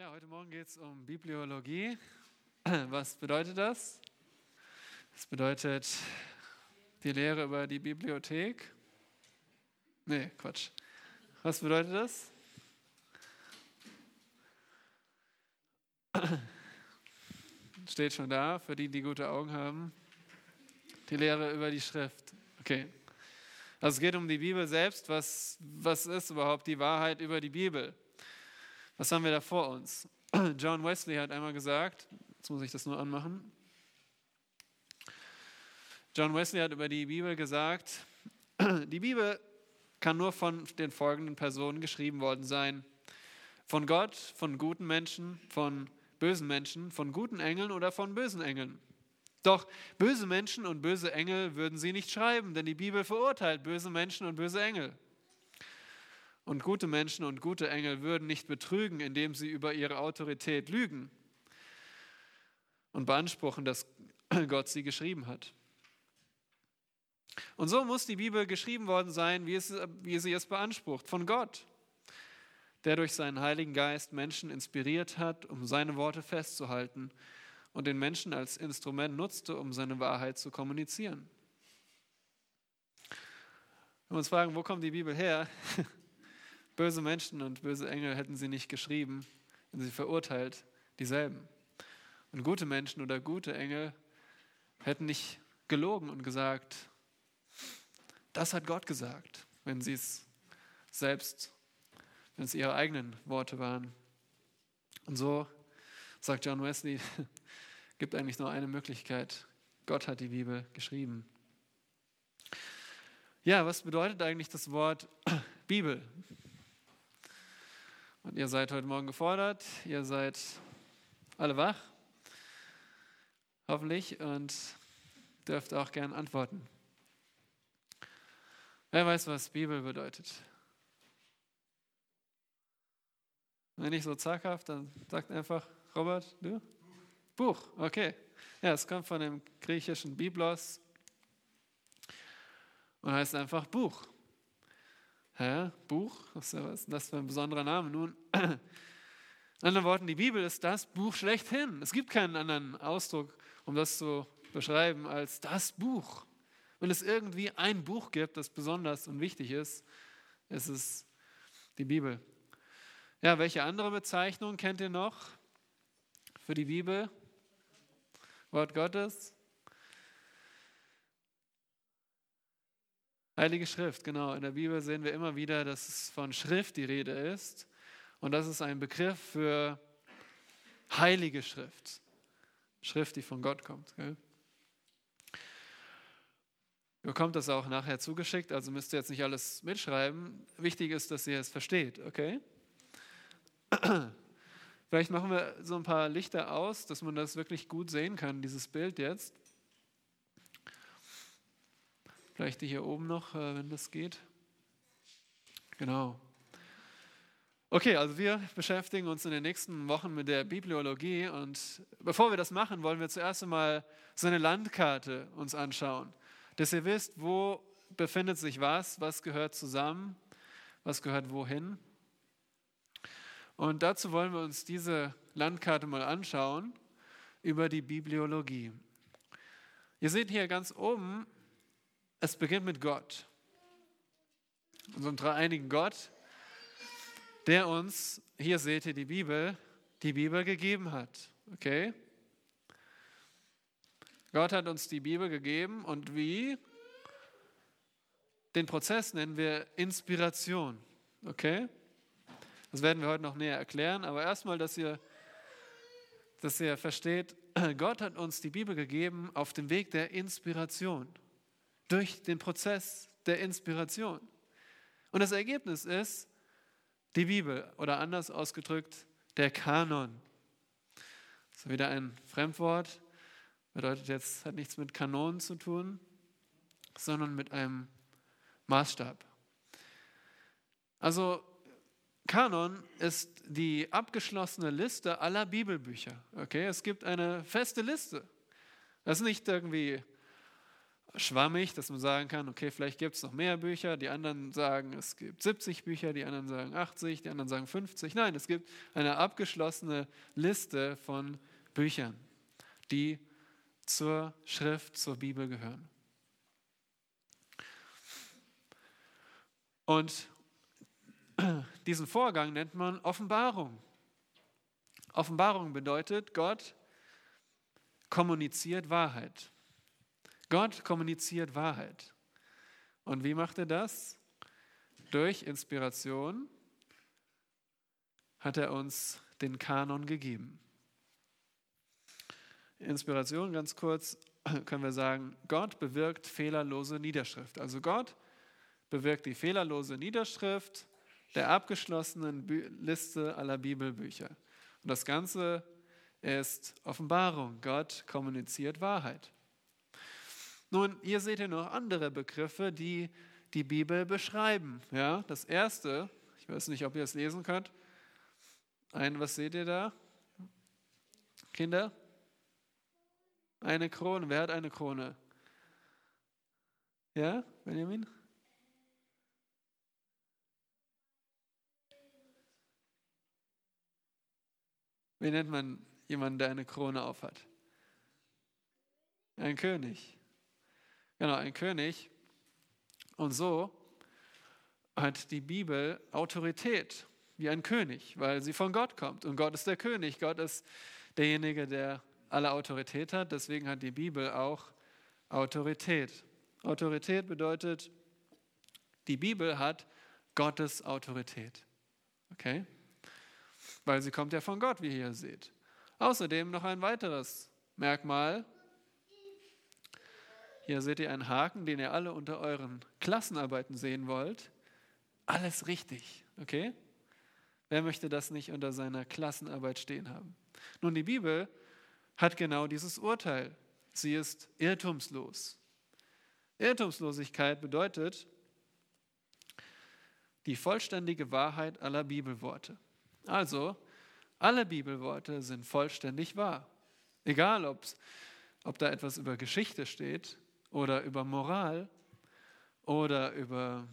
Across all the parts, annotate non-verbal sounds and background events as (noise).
Ja, heute Morgen geht es um Bibliologie. (clears throat) Was bedeutet das? Das bedeutet die Lehre über die Bibliothek. Nee, Quatsch. Was bedeutet das? (clears throat) Steht schon da, für die, die gute Augen haben. Die Lehre über die Schrift. Okay. Also es geht um die Bibel selbst. Was, was ist überhaupt die Wahrheit über die Bibel? Was haben wir da vor uns? (clears throat) John Wesley hat einmal gesagt, jetzt muss ich das nur anmachen. John Wesley hat über die Bibel gesagt, (clears throat) die Bibel kann nur von den folgenden Personen geschrieben worden sein. Von Gott, von guten Menschen, von bösen Menschen, von guten Engeln oder von bösen Engeln. Doch böse Menschen und böse Engel würden sie nicht schreiben, denn die Bibel verurteilt böse Menschen und böse Engel. Und gute Menschen und gute Engel würden nicht betrügen, indem sie über ihre Autorität lügen und beanspruchen, dass Gott sie geschrieben hat. Und so muss die Bibel geschrieben worden sein, wie, es, wie sie es beansprucht, von Gott, der durch seinen Heiligen Geist Menschen inspiriert hat, um seine Worte festzuhalten und den Menschen als Instrument nutzte, um seine Wahrheit zu kommunizieren. Wenn wir uns fragen, wo kommt die Bibel her? Böse Menschen und böse Engel hätten sie nicht geschrieben, wenn sie verurteilt, dieselben. Und gute Menschen oder gute Engel hätten nicht gelogen und gesagt, das hat Gott gesagt, wenn sie es selbst, wenn es ihre eigenen Worte waren. Und so sagt John Wesley, (laughs) gibt eigentlich nur eine Möglichkeit. Gott hat die Bibel geschrieben. Ja, was bedeutet eigentlich das Wort (clears throat) Bibel? Und ihr seid heute Morgen gefordert, ihr seid alle wach, hoffentlich, und dürft auch gern antworten. Wer weiß, was Bibel bedeutet? Wenn nicht so zaghaft, dann sagt einfach, Robert, du? Buch, okay. Ja, es kommt von dem griechischen Biblos und heißt einfach Buch. Hä? Buch? Was ist das für ein besonderer Name? Nun, (clears throat) in anderen Worten, die Bibel ist das Buch schlechthin. Es gibt keinen anderen Ausdruck, um das zu beschreiben, als das Buch. Wenn es irgendwie ein Buch gibt, das besonders und wichtig ist, ist es die Bibel. Ja, welche andere Bezeichnung kennt ihr noch für die Bibel? Wort Gottes? Heilige Schrift, genau. In der Bibel sehen wir immer wieder, dass es von Schrift die Rede ist. Und das ist ein Begriff für heilige Schrift. Schrift, die von Gott kommt. Gell? Ihr bekommt das auch nachher zugeschickt, also müsst ihr jetzt nicht alles mitschreiben. Wichtig ist, dass ihr es versteht, okay? Vielleicht machen wir so ein paar Lichter aus, dass man das wirklich gut sehen kann, dieses Bild jetzt. Vielleicht die hier oben noch, äh, wenn das geht. Genau. Okay, also wir beschäftigen uns in den nächsten Wochen mit der Bibliologie und bevor wir das machen, wollen wir zuerst einmal so eine Landkarte uns anschauen, dass ihr wisst, wo befindet sich was, was gehört zusammen, was gehört wohin. Und dazu wollen wir uns diese Landkarte mal anschauen über die Bibliologie. Ihr seht hier ganz oben es beginnt mit Gott, unserem dreieinigen Gott, der uns, hier seht ihr die Bibel, die Bibel gegeben hat. Okay? Gott hat uns die Bibel gegeben und wie? Den Prozess nennen wir Inspiration. Okay? Das werden wir heute noch näher erklären, aber erstmal, dass ihr, dass ihr versteht, (clears throat) Gott hat uns die Bibel gegeben auf dem Weg der Inspiration durch den Prozess der Inspiration. Und das Ergebnis ist die Bibel oder anders ausgedrückt der Kanon. Ist wieder ein Fremdwort, bedeutet jetzt, hat nichts mit Kanonen zu tun, sondern mit einem Maßstab. Also Kanon ist die abgeschlossene Liste aller Bibelbücher. Okay, es gibt eine feste Liste. Das ist nicht irgendwie schwammig, dass man sagen kann, okay, vielleicht gibt es noch mehr Bücher. Die anderen sagen, es gibt 70 Bücher, die anderen sagen 80, die anderen sagen 50. Nein, es gibt eine abgeschlossene Liste von Büchern, die zur Schrift, zur Bibel gehören. Und (clears throat) diesen Vorgang nennt man Offenbarung. Offenbarung bedeutet, Gott kommuniziert Wahrheit. Gott kommuniziert Wahrheit. Und wie macht er das? Durch Inspiration hat er uns den Kanon gegeben. Inspiration, ganz kurz, (clears throat) können wir sagen, Gott bewirkt fehlerlose Niederschrift. Also Gott bewirkt die fehlerlose Niederschrift der abgeschlossenen Liste aller Bibelbücher. Und das Ganze ist Offenbarung. Gott kommuniziert Wahrheit. Nun, hier seht ihr noch andere Begriffe, die die Bibel beschreiben. Ja, das erste, ich weiß nicht, ob ihr es lesen könnt. Ein, was seht ihr da? Kinder? Eine Krone. Wer hat eine Krone? Ja, Benjamin? Wie nennt man jemanden, der eine Krone aufhat? Ein König. Genau, ein König. Und so hat die Bibel Autorität wie ein König, weil sie von Gott kommt. Und Gott ist der König. Gott ist derjenige, der alle Autorität hat. Deswegen hat die Bibel auch Autorität. Autorität bedeutet, die Bibel hat Gottes Autorität. Okay? Weil sie kommt ja von Gott, wie ihr hier seht. Außerdem noch ein weiteres Merkmal hier seht ihr einen Haken, den ihr alle unter euren Klassenarbeiten sehen wollt. Alles richtig, okay? Wer möchte das nicht unter seiner Klassenarbeit stehen haben? Nun, die Bibel hat genau dieses Urteil. Sie ist irrtumslos. Irrtumslosigkeit bedeutet die vollständige Wahrheit aller Bibelworte. Also, alle Bibelworte sind vollständig wahr. Egal, ob da etwas über Geschichte steht oder über Moral oder über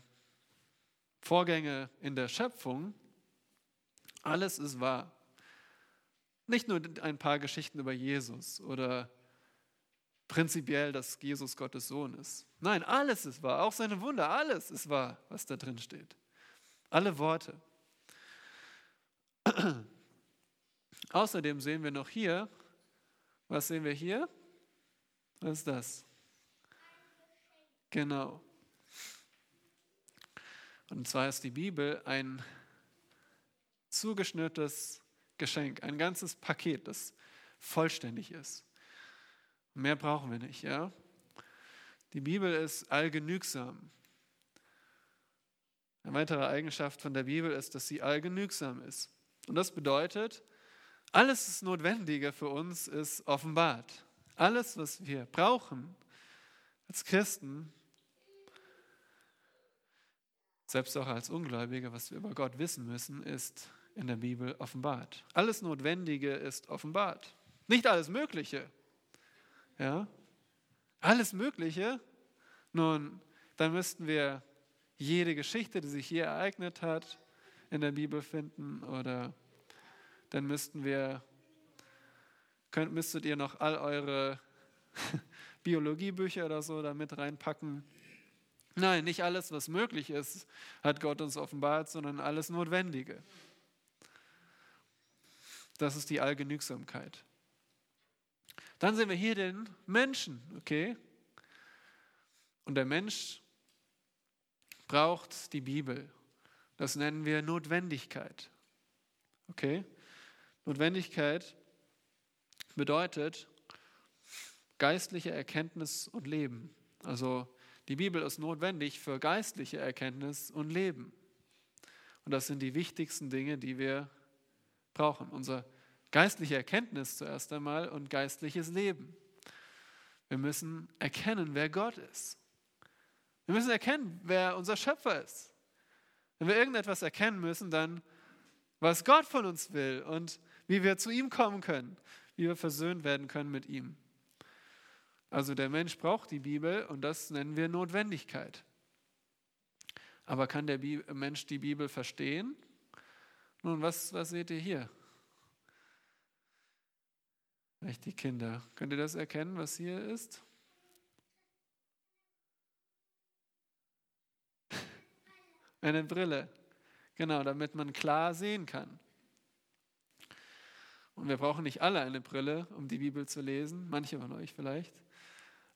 Vorgänge in der Schöpfung, alles ist wahr. Nicht nur ein paar Geschichten über Jesus oder prinzipiell, dass Jesus Gottes Sohn ist. Nein, alles ist wahr, auch seine Wunder, alles ist wahr, was da drin steht. Alle Worte. (clears throat) Außerdem sehen wir noch hier, was sehen wir hier? Was ist das? Genau. Und zwar ist die Bibel ein zugeschnürtes Geschenk, ein ganzes Paket, das vollständig ist. Mehr brauchen wir nicht, ja? Die Bibel ist allgenügsam. Eine weitere Eigenschaft von der Bibel ist, dass sie allgenügsam ist. Und das bedeutet, alles Notwendige für uns ist offenbart. Alles, was wir brauchen als Christen, selbst auch als Ungläubige, was wir über Gott wissen müssen, ist in der Bibel offenbart. Alles Notwendige ist offenbart. Nicht alles Mögliche. Ja? Alles Mögliche. Nun, dann müssten wir jede Geschichte, die sich hier ereignet hat, in der Bibel finden oder dann müssten wir, könnt, müsstet ihr noch all eure (laughs) Biologiebücher oder so da mit reinpacken. Nein, nicht alles, was möglich ist, hat Gott uns offenbart, sondern alles Notwendige. Das ist die Allgenügsamkeit. Dann sehen wir hier den Menschen, okay? Und der Mensch braucht die Bibel. Das nennen wir Notwendigkeit. Okay? Notwendigkeit bedeutet geistliche Erkenntnis und Leben. Also die Bibel ist notwendig für geistliche Erkenntnis und Leben. Und das sind die wichtigsten Dinge, die wir brauchen. Unsere geistliche Erkenntnis zuerst einmal und geistliches Leben. Wir müssen erkennen, wer Gott ist. Wir müssen erkennen, wer unser Schöpfer ist. Wenn wir irgendetwas erkennen müssen, dann was Gott von uns will und wie wir zu ihm kommen können, wie wir versöhnt werden können mit ihm. Also der Mensch braucht die Bibel und das nennen wir Notwendigkeit. Aber kann der Mensch die Bibel verstehen? Nun, was, was seht ihr hier? Vielleicht die Kinder. Könnt ihr das erkennen, was hier ist? (laughs) Eine Brille. Genau, damit man klar sehen kann. Und wir brauchen nicht alle eine Brille, um die Bibel zu lesen, manche von euch vielleicht.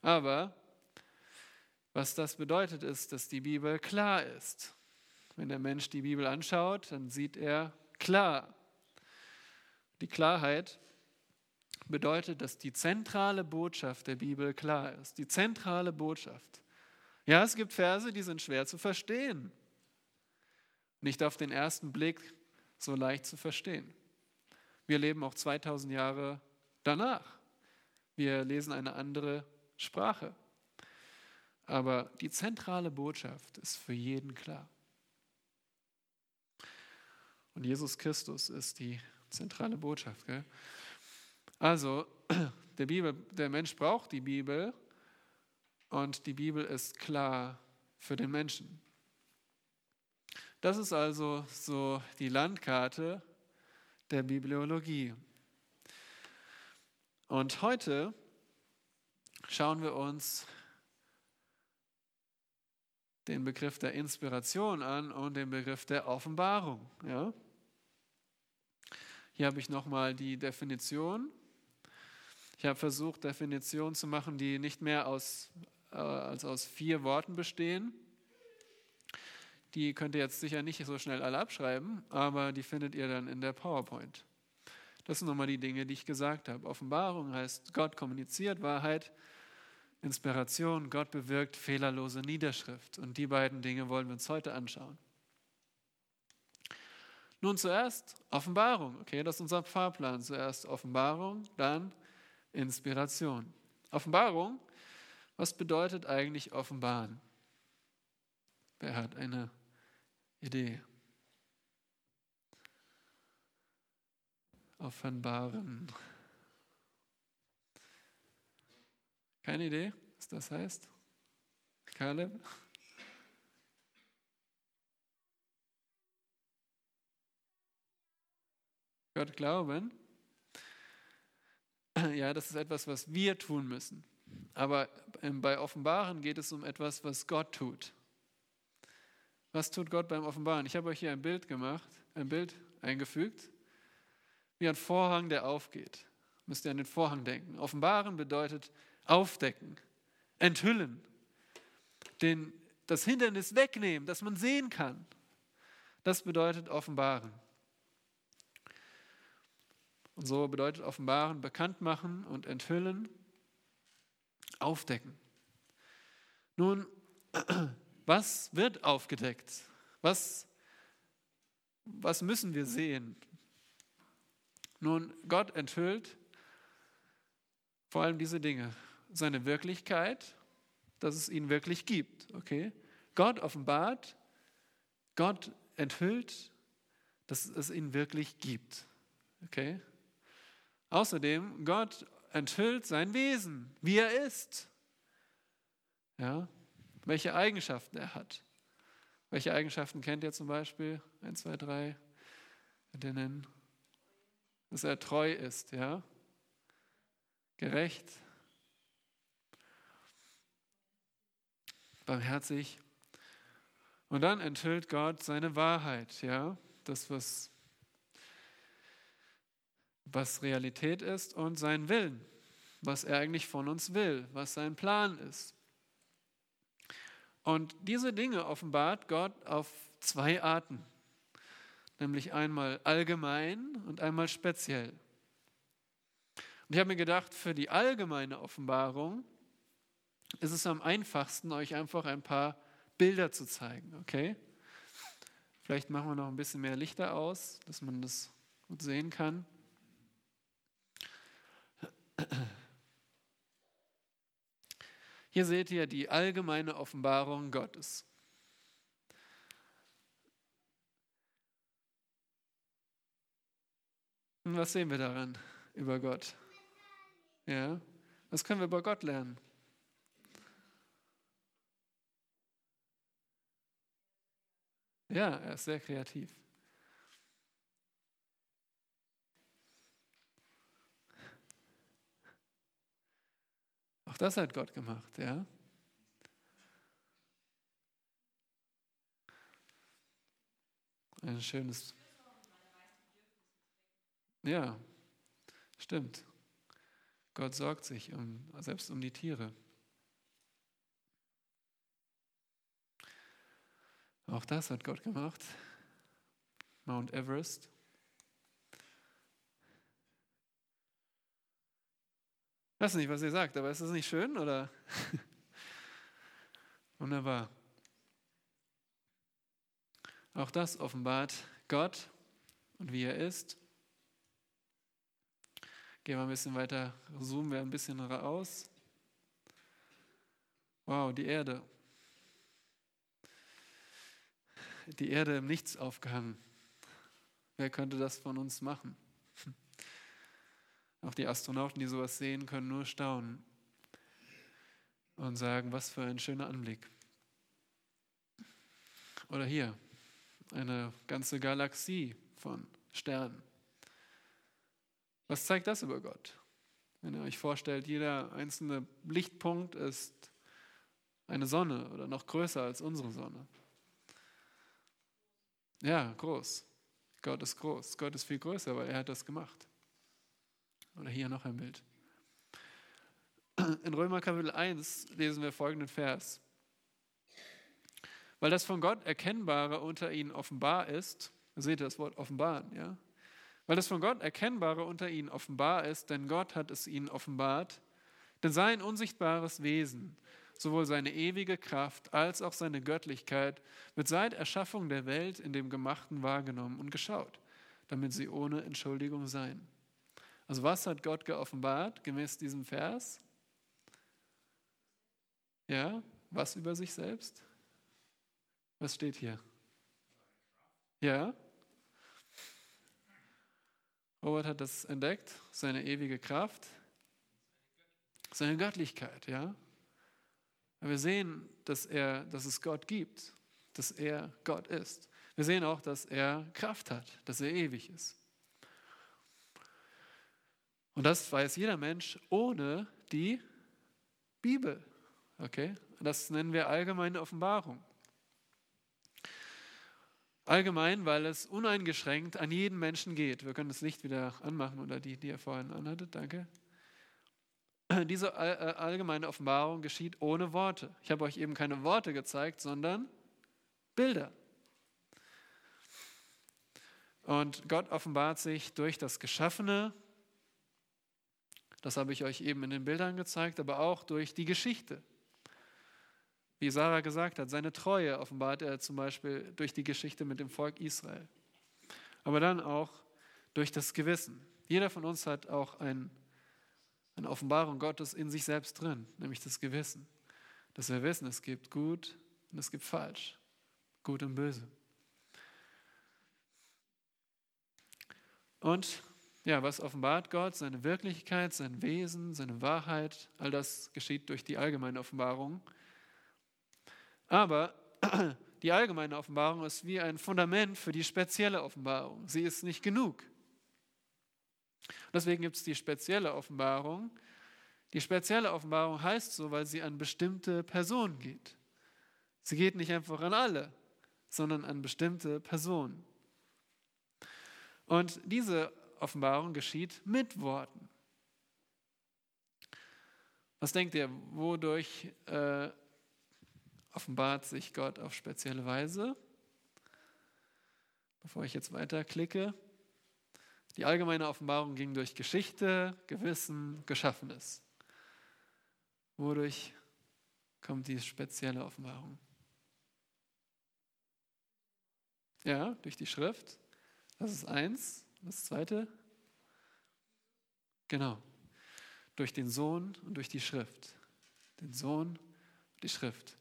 Aber was das bedeutet, ist, dass die Bibel klar ist. Wenn der Mensch die Bibel anschaut, dann sieht er klar. Die Klarheit bedeutet, dass die zentrale Botschaft der Bibel klar ist. Die zentrale Botschaft. Ja, es gibt Verse, die sind schwer zu verstehen. Nicht auf den ersten Blick so leicht zu verstehen. Wir leben auch 2000 Jahre danach. Wir lesen eine andere Sprache. Aber die zentrale Botschaft ist für jeden klar. Und Jesus Christus ist die zentrale Botschaft. Gell? Also, (clears throat) der, Bibel, der Mensch braucht die Bibel und die Bibel ist klar für den Menschen. Das ist also so die Landkarte der Bibliologie. Und heute schauen wir uns den Begriff der Inspiration an und den Begriff der Offenbarung. Ja? Hier habe ich nochmal die Definition. Ich habe versucht, Definitionen zu machen, die nicht mehr aus, äh, als aus vier Worten bestehen. Die könnt ihr jetzt sicher nicht so schnell alle abschreiben, aber die findet ihr dann in der PowerPoint. Das sind nochmal die Dinge, die ich gesagt habe. Offenbarung heißt, Gott kommuniziert Wahrheit. Inspiration, Gott bewirkt fehlerlose Niederschrift. Und die beiden Dinge wollen wir uns heute anschauen. Nun zuerst Offenbarung. Okay, das ist unser Fahrplan. Zuerst Offenbarung, dann Inspiration. Offenbarung, was bedeutet eigentlich offenbaren? Wer hat eine Idee? Offenbaren. Keine Idee, was das heißt? Kaleb? Gott glauben? Ja, das ist etwas, was wir tun müssen. Aber bei Offenbaren geht es um etwas, was Gott tut. Was tut Gott beim Offenbaren? Ich habe euch hier ein Bild gemacht, ein Bild eingefügt, wie ein Vorhang, der aufgeht. Müsst ihr an den Vorhang denken. Offenbaren bedeutet aufdecken, enthüllen, den, das Hindernis wegnehmen, dass man sehen kann. Das bedeutet offenbaren. Und so bedeutet offenbaren bekannt machen und enthüllen, aufdecken. Nun, (clears throat) was wird aufgedeckt? Was, was müssen wir sehen? Nun, Gott enthüllt vor allem diese Dinge seine Wirklichkeit, dass es ihn wirklich gibt. Okay? Gott offenbart, Gott enthüllt, dass es ihn wirklich gibt. Okay? Außerdem, Gott enthüllt sein Wesen, wie er ist. Ja? Welche Eigenschaften er hat. Welche Eigenschaften kennt ihr zum Beispiel? Eins, zwei, drei. Dass er treu ist, ja? Gerecht, barmherzig. Und dann enthüllt Gott seine Wahrheit, ja, das, was, was Realität ist und sein Willen, was er eigentlich von uns will, was sein Plan ist. Und diese Dinge offenbart Gott auf zwei Arten, nämlich einmal allgemein und einmal speziell. Und ich habe mir gedacht, für die allgemeine Offenbarung ist es am einfachsten, euch einfach ein paar Bilder zu zeigen, okay? Vielleicht machen wir noch ein bisschen mehr Lichter aus, dass man das gut sehen kann. Hier seht ihr die allgemeine Offenbarung Gottes. Und was sehen wir daran über Gott? Ja, Was können wir bei Gott lernen? Ja, er ist sehr kreativ. Auch das hat Gott gemacht, ja. Ein schönes. Ja, stimmt. Gott sorgt sich um, selbst um die Tiere. Auch das hat Gott gemacht. Mount Everest. Ich weiß nicht, was ihr sagt, aber ist das nicht schön oder? (laughs) Wunderbar. Auch das offenbart Gott und wie er ist. Gehen wir ein bisschen weiter, zoomen wir ein bisschen raus. Wow, die Erde. Die Erde im Nichts aufgehangen. Wer könnte das von uns machen? Auch die Astronauten, die sowas sehen, können nur staunen und sagen, was für ein schöner Anblick. Oder hier, eine ganze Galaxie von Sternen. Was zeigt das über Gott? Wenn ihr euch vorstellt, jeder einzelne Lichtpunkt ist eine Sonne oder noch größer als unsere Sonne. Ja, groß. Gott ist groß. Gott ist viel größer, weil er hat das gemacht. Oder hier noch ein Bild. In Römer Kapitel 1 lesen wir folgenden Vers. Weil das von Gott Erkennbare unter ihnen offenbar ist, seht ihr das Wort offenbaren, ja? Weil das von Gott Erkennbare unter ihnen offenbar ist, denn Gott hat es ihnen offenbart, denn sein unsichtbares Wesen, sowohl seine ewige Kraft als auch seine Göttlichkeit, wird seit Erschaffung der Welt in dem Gemachten wahrgenommen und geschaut, damit sie ohne Entschuldigung seien. Also was hat Gott geoffenbart gemäß diesem Vers? Ja, was über sich selbst? Was steht hier? Ja? Robert hat das entdeckt, seine ewige Kraft, seine Göttlichkeit, ja? Wir sehen, dass, er, dass es Gott gibt, dass er Gott ist. Wir sehen auch, dass er Kraft hat, dass er ewig ist. Und das weiß jeder Mensch ohne die Bibel. Okay? Das nennen wir allgemeine Offenbarung. Allgemein, weil es uneingeschränkt an jeden Menschen geht. Wir können das Licht wieder anmachen oder die, die ihr vorhin anhattet. Danke. (clears throat) Diese äh, allgemeine Offenbarung geschieht ohne Worte. Ich habe euch eben keine Worte gezeigt, sondern Bilder. Und Gott offenbart sich durch das Geschaffene, das habe ich euch eben in den Bildern gezeigt, aber auch durch die Geschichte. Wie Sarah gesagt hat, seine Treue offenbart er zum Beispiel durch die Geschichte mit dem Volk Israel. Aber dann auch durch das Gewissen. Jeder von uns hat auch ein, eine Offenbarung Gottes in sich selbst drin, nämlich das Gewissen. Dass wir wissen, es gibt gut und es gibt falsch, gut und böse. Und ja, was offenbart Gott? Seine Wirklichkeit, sein Wesen, seine Wahrheit. All das geschieht durch die allgemeine Offenbarung. Aber (clears throat) die allgemeine Offenbarung ist wie ein Fundament für die spezielle Offenbarung. Sie ist nicht genug. Deswegen gibt es die spezielle Offenbarung. Die spezielle Offenbarung heißt so, weil sie an bestimmte Personen geht. Sie geht nicht einfach an alle, sondern an bestimmte Personen. Und diese Offenbarung geschieht mit Worten. Was denkt ihr, wodurch äh, offenbart sich Gott auf spezielle Weise? Bevor ich jetzt weiterklicke. Die allgemeine Offenbarung ging durch Geschichte, Gewissen, Geschaffenes. Wodurch kommt die spezielle Offenbarung? Ja, durch die Schrift. Das ist eins. Das zweite? Genau. Durch den Sohn und durch die Schrift. Den Sohn und die Schrift.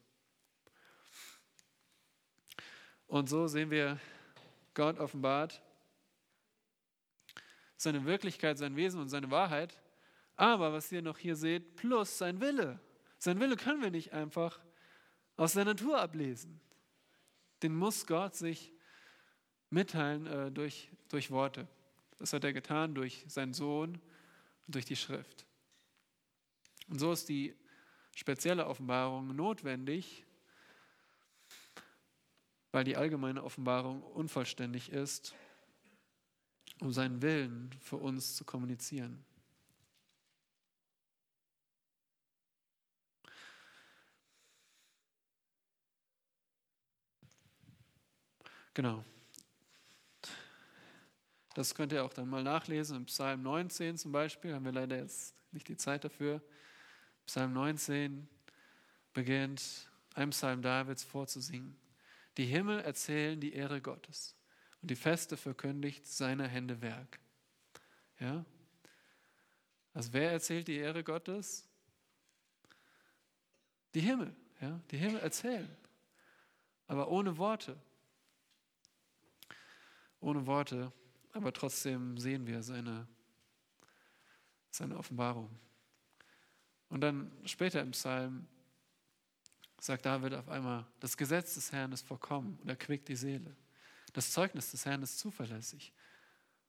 Und so sehen wir Gott offenbart, seine Wirklichkeit, sein Wesen und seine Wahrheit, Aber was ihr noch hier seht, plus sein Wille. Sein Wille können wir nicht einfach aus der Natur ablesen. Den muss Gott sich mitteilen äh, durch, durch Worte. Das hat er getan durch seinen Sohn und durch die Schrift. Und so ist die spezielle Offenbarung notwendig, weil die allgemeine Offenbarung unvollständig ist, um seinen Willen für uns zu kommunizieren. Genau. Das könnt ihr auch dann mal nachlesen. Im Psalm 19 zum Beispiel haben wir leider jetzt nicht die Zeit dafür. Psalm 19 beginnt ein Psalm Davids vorzusingen. Die Himmel erzählen die Ehre Gottes und die Feste verkündigt seiner Hände Werk. Ja? Also wer erzählt die Ehre Gottes? Die Himmel. Ja? Die Himmel erzählen, aber ohne Worte. Ohne Worte, aber trotzdem sehen wir seine, seine Offenbarung. Und dann später im Psalm sagt David auf einmal, das Gesetz des Herrn ist vollkommen und erquickt die Seele. Das Zeugnis des Herrn ist zuverlässig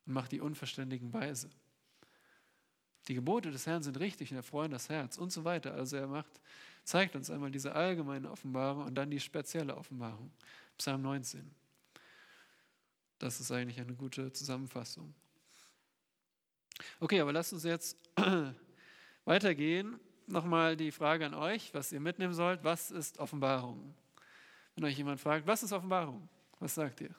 und macht die Unverständigen weise. Die Gebote des Herrn sind richtig und erfreuen das Herz und so weiter. Also er macht, zeigt uns einmal diese allgemeine Offenbarung und dann die spezielle Offenbarung. Psalm 19. Das ist eigentlich eine gute Zusammenfassung. Okay, aber lasst uns jetzt (clears throat) weitergehen nochmal die Frage an euch, was ihr mitnehmen sollt. Was ist Offenbarung? Wenn euch jemand fragt, was ist Offenbarung? Was sagt ihr?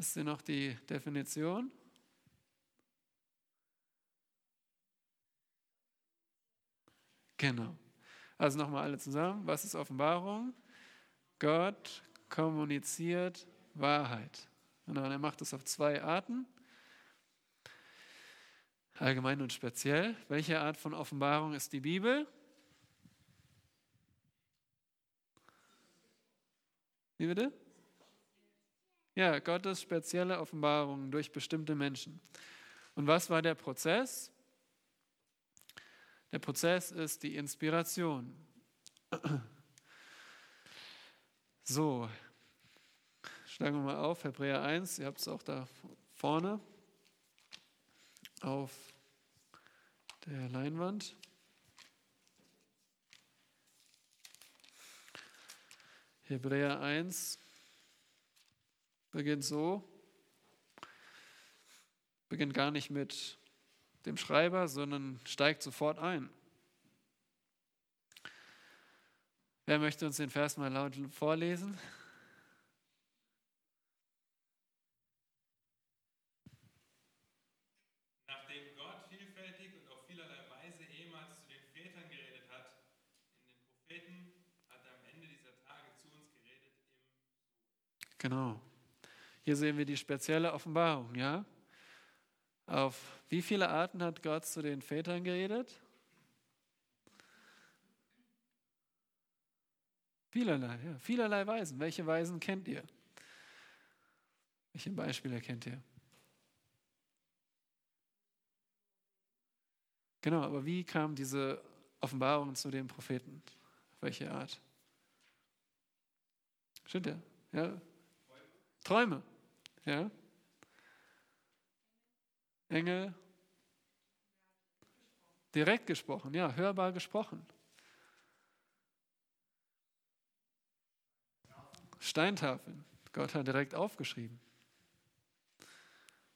Wisst ihr noch die Definition? Genau. Also nochmal alle zusammen. Was ist Offenbarung? Gott kommuniziert Wahrheit. Genau, und er macht es auf zwei Arten allgemein und speziell. Welche Art von Offenbarung ist die Bibel? Wie bitte? Ja, Gottes spezielle Offenbarung durch bestimmte Menschen. Und was war der Prozess? Der Prozess ist die Inspiration. So, schlagen wir mal auf, Hebräer 1, ihr habt es auch da vorne auf der Leinwand. Hebräer 1 beginnt so, beginnt gar nicht mit dem Schreiber, sondern steigt sofort ein. Wer möchte uns den Vers mal laut vorlesen? Genau. Hier sehen wir die spezielle Offenbarung, ja? Auf wie viele Arten hat Gott zu den Vätern geredet? Vielerlei, ja, vielerlei Weisen. Welche Weisen kennt ihr? Welche Beispiele kennt ihr? Genau, aber wie kam diese Offenbarung zu den Propheten? Auf welche Art? Stimmt ja? Ja, Träume. Ja? Engel. Direkt gesprochen, ja, hörbar gesprochen. Steintafeln. Gott hat direkt aufgeschrieben.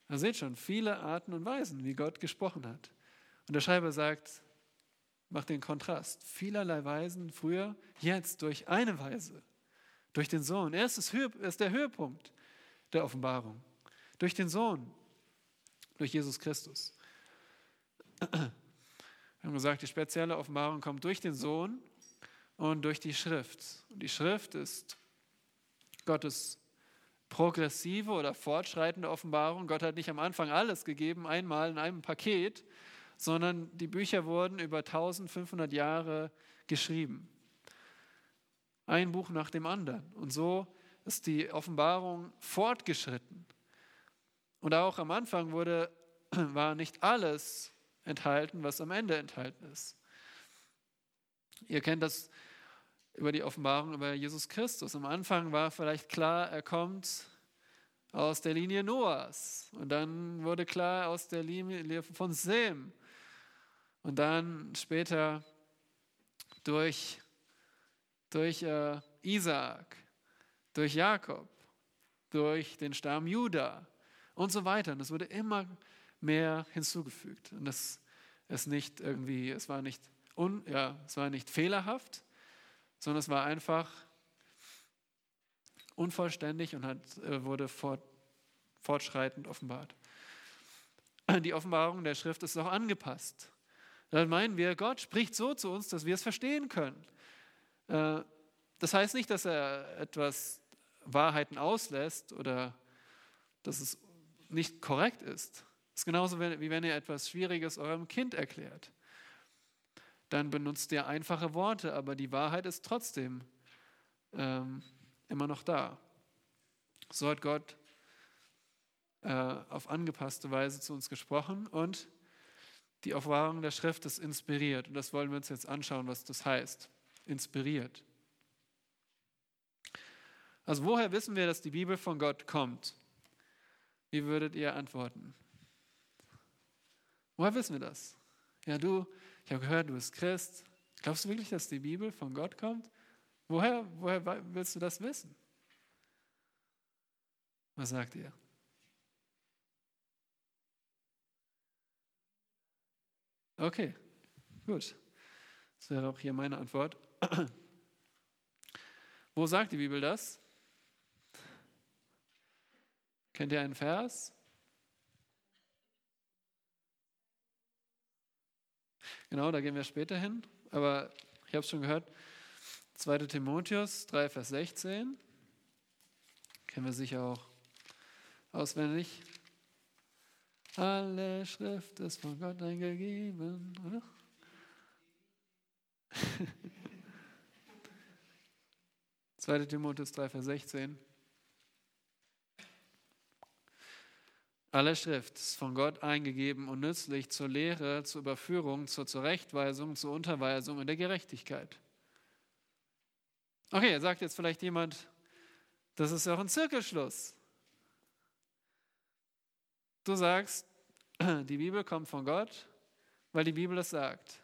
Ihr seht schon, viele Arten und Weisen, wie Gott gesprochen hat. Und der Schreiber sagt, macht den Kontrast. Vielerlei Weisen früher, jetzt durch eine Weise, durch den Sohn. Er ist, er der Höhepunkt der Offenbarung. Durch den Sohn, durch Jesus Christus. Wir haben gesagt, die spezielle Offenbarung kommt durch den Sohn und durch die Schrift. Und die Schrift ist Gottes progressive oder fortschreitende Offenbarung. Gott hat nicht am Anfang alles gegeben, einmal in einem Paket, sondern die Bücher wurden über 1500 Jahre geschrieben. Ein Buch nach dem anderen. Und so ist die Offenbarung fortgeschritten. Und auch am Anfang wurde, (clears throat) war nicht alles enthalten, was am Ende enthalten ist. Ihr kennt das über die Offenbarung über Jesus Christus. Am Anfang war vielleicht klar, er kommt aus der Linie Noahs. Und dann wurde klar aus der Linie von Sem. Und dann später durch, durch äh, Isaak, durch Jakob, durch den Stamm Juda und so weiter. Und es wurde immer mehr hinzugefügt. Und das ist nicht irgendwie, es war nicht, un, ja, es war nicht fehlerhaft, sondern es war einfach unvollständig und hat, äh, wurde fort, fortschreitend offenbart. Die Offenbarung der Schrift ist auch angepasst. Dann meinen wir, Gott spricht so zu uns, dass wir es verstehen können. Äh, das heißt nicht, dass er etwas Wahrheiten auslässt oder dass es nicht korrekt ist. Es ist genauso, wie wenn ihr etwas Schwieriges eurem Kind erklärt. Dann benutzt ihr einfache Worte, aber die Wahrheit ist trotzdem ähm, immer noch da. So hat Gott äh, auf angepasste Weise zu uns gesprochen und die Offenbarung der Schrift ist inspiriert. Und das wollen wir uns jetzt anschauen, was das heißt. Inspiriert. Also woher wissen wir, dass die Bibel von Gott kommt? Wie würdet ihr antworten? Woher wissen wir das? Ja, du, ich habe gehört, du bist Christ. Glaubst du wirklich, dass die Bibel von Gott kommt? Woher, woher willst du das wissen? Was sagt ihr? Okay, gut. Das wäre auch hier meine Antwort. (clears throat) Wo sagt die Bibel das? Kennt ihr einen Vers? Genau, da gehen wir später hin. Aber ich habe es schon gehört. 2. Timotheus 3, Vers 16. Kennen wir sicher auch auswendig. Alle Schrift ist von Gott eingegeben, oder? (laughs) Zweite Timotheus 3, Vers 16. Alle Schrift ist von Gott eingegeben und nützlich zur Lehre, zur Überführung, zur Zurechtweisung, zur Unterweisung in der Gerechtigkeit. Okay, sagt jetzt vielleicht jemand, das ist ja auch ein Zirkelschluss. Du sagst, (clears throat) die Bibel kommt von Gott, weil die Bibel es sagt.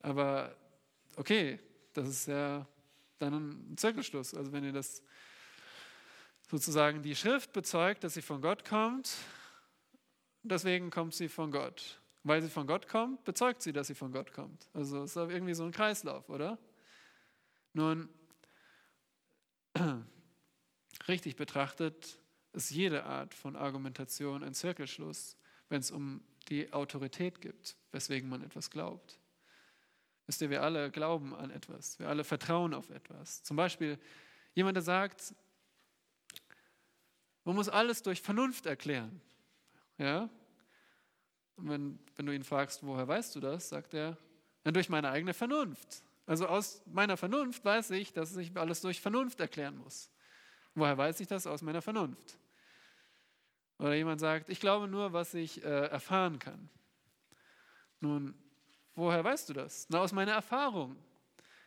Aber okay, das ist ja dann ein Zirkelschluss. Also wenn ihr das sozusagen die Schrift bezeugt, dass sie von Gott kommt, deswegen kommt sie von Gott. Weil sie von Gott kommt, bezeugt sie, dass sie von Gott kommt. Also es ist irgendwie so ein Kreislauf, oder? Nun, (clears throat) richtig betrachtet ist jede Art von Argumentation ein Zirkelschluss, wenn es um die Autorität geht, weswegen man etwas glaubt. Wisst ihr, wir alle glauben an etwas, wir alle vertrauen auf etwas. Zum Beispiel jemand, der sagt, man muss alles durch Vernunft erklären. Ja? Und wenn, wenn du ihn fragst, woher weißt du das, sagt er, ja, durch meine eigene Vernunft. Also aus meiner Vernunft weiß ich, dass ich alles durch Vernunft erklären muss. Woher weiß ich das? Aus meiner Vernunft. Oder jemand sagt, ich glaube nur, was ich äh, erfahren kann. Nun, woher weißt du das? Na, aus meiner Erfahrung.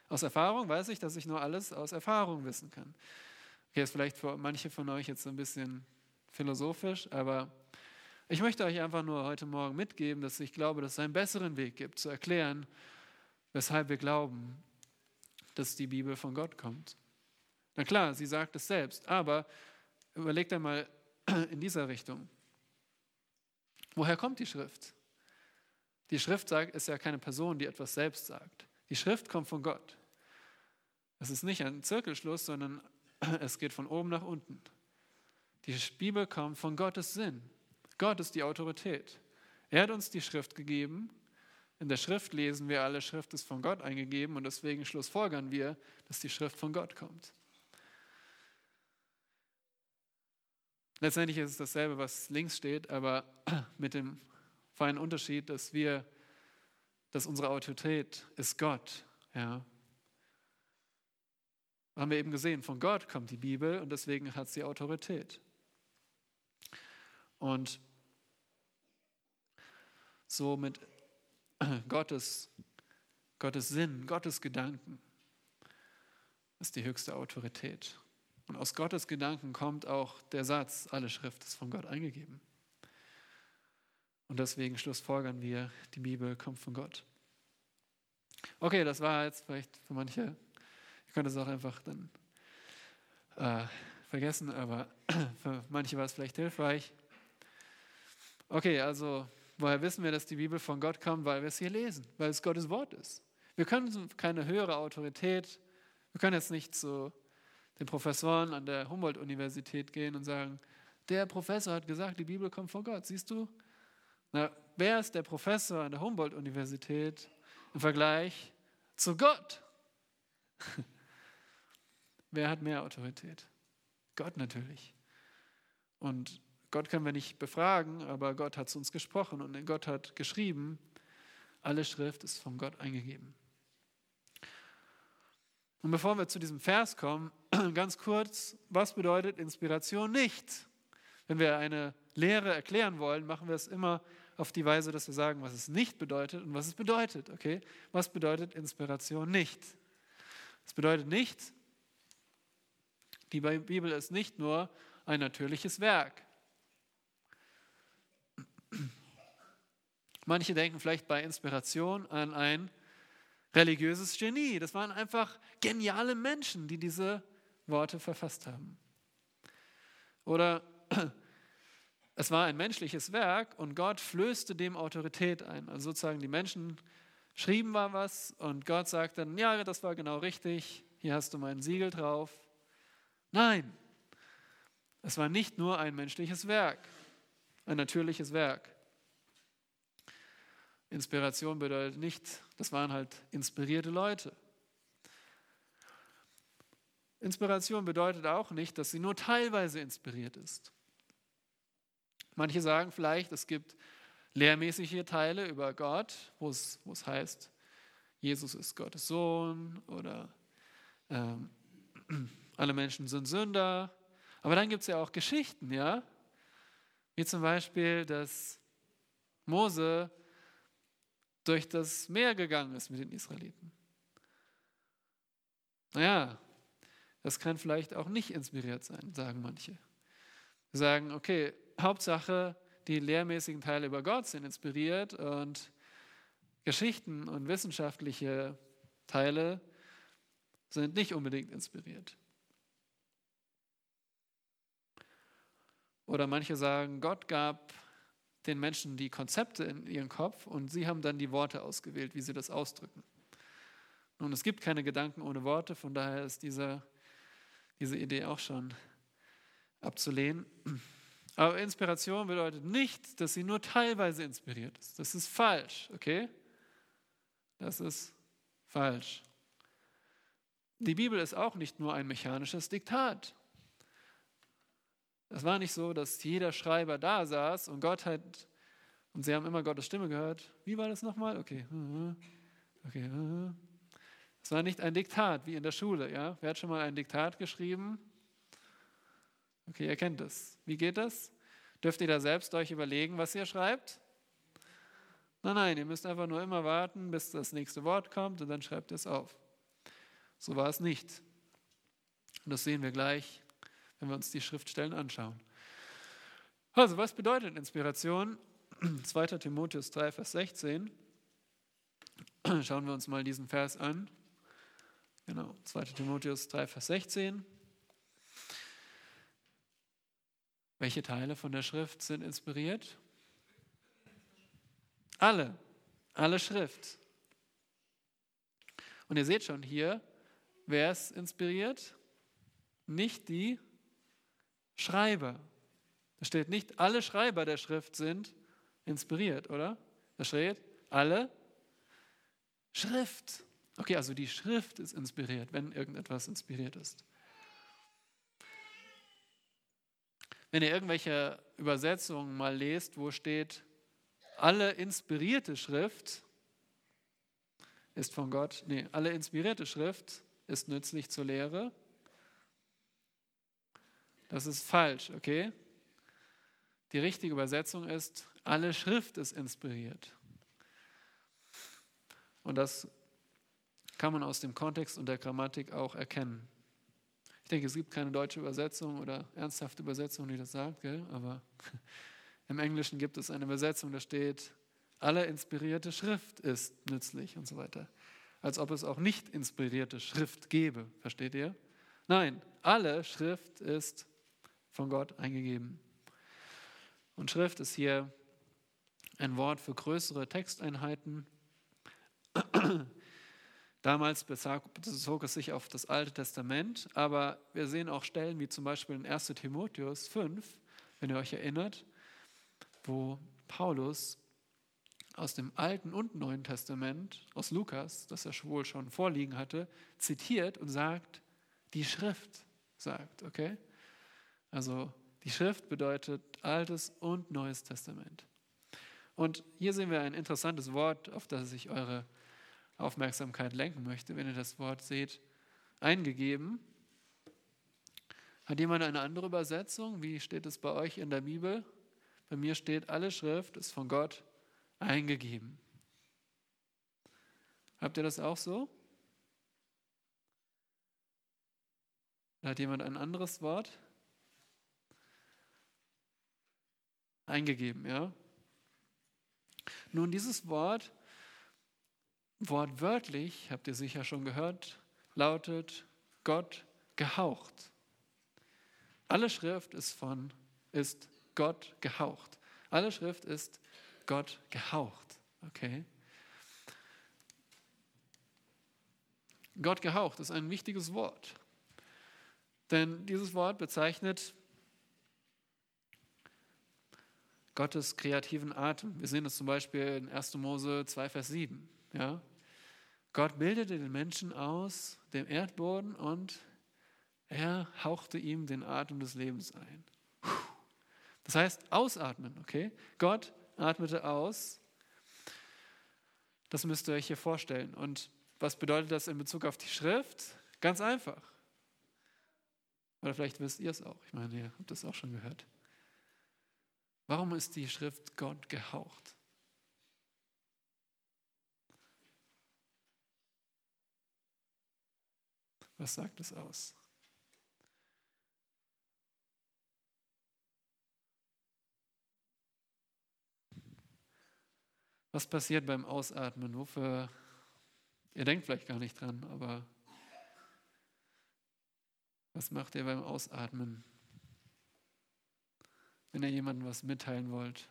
Aus Erfahrung weiß ich, dass ich nur alles aus Erfahrung wissen kann. Okay, ist vielleicht für manche von euch jetzt so ein bisschen philosophisch, aber ich möchte euch einfach nur heute Morgen mitgeben, dass ich glaube, dass es einen besseren Weg gibt, zu erklären, weshalb wir glauben, dass die Bibel von Gott kommt. Na klar, sie sagt es selbst, aber überlegt einmal, (clears throat) in dieser Richtung. Woher kommt die Schrift? Die Schrift sagt, ist ja keine Person, die etwas selbst sagt. Die Schrift kommt von Gott. Es ist nicht ein Zirkelschluss, sondern (clears throat) es geht von oben nach unten. Die Bibel kommt von Gottes Sinn. Gott ist die Autorität. Er hat uns die Schrift gegeben. In der Schrift lesen wir, alle Schrift ist von Gott eingegeben und deswegen schlussfolgern wir, dass die Schrift von Gott kommt. Letztendlich ist es dasselbe, was links steht, aber (clears throat) mit dem feinen Unterschied, dass wir, dass unsere Autorität ist Gott. Ja. Haben wir eben gesehen, von Gott kommt die Bibel und deswegen hat sie Autorität. Und so mit (clears throat) Gottes, Gottes Sinn, Gottes Gedanken ist die höchste Autorität. Und aus Gottes Gedanken kommt auch der Satz, alle Schrift ist von Gott eingegeben. Und deswegen schlussfolgern wir, die Bibel kommt von Gott. Okay, das war jetzt vielleicht für manche, ihr könnt es auch einfach dann äh, vergessen, aber (clears throat) für manche war es vielleicht hilfreich. Okay, also woher wissen wir, dass die Bibel von Gott kommt? Weil wir es hier lesen, weil es Gottes Wort ist. Wir können keine höhere Autorität, wir können jetzt nicht zu den Professoren an der Humboldt-Universität gehen und sagen, der Professor hat gesagt, die Bibel kommt von Gott. Siehst du, na, wer ist der Professor an der Humboldt-Universität im Vergleich zu Gott? (laughs) wer hat mehr Autorität? Gott natürlich. Und Gott können wir nicht befragen, aber Gott hat zu uns gesprochen und Gott hat geschrieben, alle Schrift ist von Gott eingegeben. Und bevor wir zu diesem Vers kommen, (clears throat) ganz kurz, was bedeutet Inspiration nicht? Wenn wir eine Lehre erklären wollen, machen wir es immer auf die Weise, dass wir sagen, was es nicht bedeutet und was es bedeutet. Okay? Was bedeutet Inspiration nicht? Es bedeutet nicht, die Bibel ist nicht nur ein natürliches Werk. Manche denken vielleicht bei Inspiration an ein religiöses Genie. Das waren einfach geniale Menschen, die diese Worte verfasst haben. Oder (clears throat) es war ein menschliches Werk und Gott flößte dem Autorität ein. Also sozusagen die Menschen schrieben mal was und Gott sagt dann, ja, das war genau richtig, hier hast du mein Siegel drauf. Nein, es war nicht nur ein menschliches Werk, ein natürliches Werk. Inspiration bedeutet nicht, das waren halt inspirierte Leute. Inspiration bedeutet auch nicht, dass sie nur teilweise inspiriert ist. Manche sagen vielleicht, es gibt lehrmäßige Teile über Gott, wo es, wo es heißt, Jesus ist Gottes Sohn oder ähm, alle Menschen sind Sünder. Aber dann gibt es ja auch Geschichten, ja? Wie zum Beispiel, dass Mose durch das Meer gegangen ist mit den Israeliten. Naja, das kann vielleicht auch nicht inspiriert sein, sagen manche. Sie sagen, okay, Hauptsache, die lehrmäßigen Teile über Gott sind inspiriert und Geschichten und wissenschaftliche Teile sind nicht unbedingt inspiriert. Oder manche sagen, Gott gab den Menschen die Konzepte in ihren Kopf und sie haben dann die Worte ausgewählt, wie sie das ausdrücken. Nun, es gibt keine Gedanken ohne Worte, von daher ist diese, diese Idee auch schon abzulehnen. Aber Inspiration bedeutet nicht, dass sie nur teilweise inspiriert ist. Das ist falsch, okay? Das ist falsch. Die Bibel ist auch nicht nur ein mechanisches Diktat. Es war nicht so, dass jeder Schreiber da saß und Gott hat, und sie haben immer Gottes Stimme gehört. Wie war das nochmal? Okay. Okay. Es war nicht ein Diktat wie in der Schule. Ja? Wer hat schon mal ein Diktat geschrieben? Okay, ihr kennt es. Wie geht das? Dürft ihr da selbst euch überlegen, was ihr schreibt? Nein, nein, ihr müsst einfach nur immer warten, bis das nächste Wort kommt und dann schreibt ihr es auf. So war es nicht. Und das sehen wir gleich, wenn wir uns die Schriftstellen anschauen. Also, was bedeutet Inspiration? (clears throat) 2. Timotheus 3, Vers 16. (clears throat) Schauen wir uns mal diesen Vers an. Genau, 2. Timotheus 3, Vers 16. Welche Teile von der Schrift sind inspiriert? Alle, alle Schrift. Und ihr seht schon hier, wer es inspiriert? Nicht die Schreiber. Da steht nicht, alle Schreiber der Schrift sind inspiriert, oder? Da steht, alle Schrift. Okay, also die Schrift ist inspiriert, wenn irgendetwas inspiriert ist. Wenn ihr irgendwelche Übersetzungen mal lest, wo steht, alle inspirierte Schrift ist von Gott, nee, alle inspirierte Schrift ist nützlich zur Lehre, Das ist falsch, okay? Die richtige Übersetzung ist, alle Schrift ist inspiriert. Und das kann man aus dem Kontext und der Grammatik auch erkennen. Ich denke, es gibt keine deutsche Übersetzung oder ernsthafte Übersetzung, die das sagt, gell? aber (laughs) im Englischen gibt es eine Übersetzung, da steht, alle inspirierte Schrift ist nützlich und so weiter. Als ob es auch nicht inspirierte Schrift gäbe, versteht ihr? Nein, alle Schrift ist von Gott eingegeben. Und Schrift ist hier ein Wort für größere Texteinheiten. (clears throat) Damals bezog es sich auf das Alte Testament, aber wir sehen auch Stellen wie zum Beispiel in 1 Timotheus 5, wenn ihr euch erinnert, wo Paulus aus dem Alten und Neuen Testament, aus Lukas, das er wohl schon vorliegen hatte, zitiert und sagt, die Schrift sagt, okay? Also die Schrift bedeutet Altes und Neues Testament. Und hier sehen wir ein interessantes Wort, auf das ich eure Aufmerksamkeit lenken möchte, wenn ihr das Wort seht, eingegeben. Hat jemand eine andere Übersetzung? Wie steht es bei euch in der Bibel? Bei mir steht, alle Schrift ist von Gott eingegeben. Habt ihr das auch so? Hat jemand ein anderes Wort? Eingegeben, ja? Nun, dieses Wort, wortwörtlich, habt ihr sicher schon gehört, lautet Gott gehaucht. Alle Schrift ist von, ist Gott gehaucht. Alle Schrift ist Gott gehaucht. Okay? Gott gehaucht ist ein wichtiges Wort. Denn dieses Wort bezeichnet Gottes kreativen Atem. Wir sehen das zum Beispiel in 1. Mose 2, Vers 7. Ja? Gott bildete den Menschen aus dem Erdboden und er hauchte ihm den Atem des Lebens ein. Das heißt, ausatmen, okay? Gott atmete aus. Das müsst ihr euch hier vorstellen. Und was bedeutet das in Bezug auf die Schrift? Ganz einfach. Oder vielleicht wisst ihr es auch. Ich meine, ihr habt das auch schon gehört. Warum ist die Schrift Gott gehaucht? Was sagt es aus? Was passiert beim Ausatmen? Wofür? Ihr denkt vielleicht gar nicht dran, aber was macht ihr beim Ausatmen? Wenn ihr jemandem was mitteilen wollt.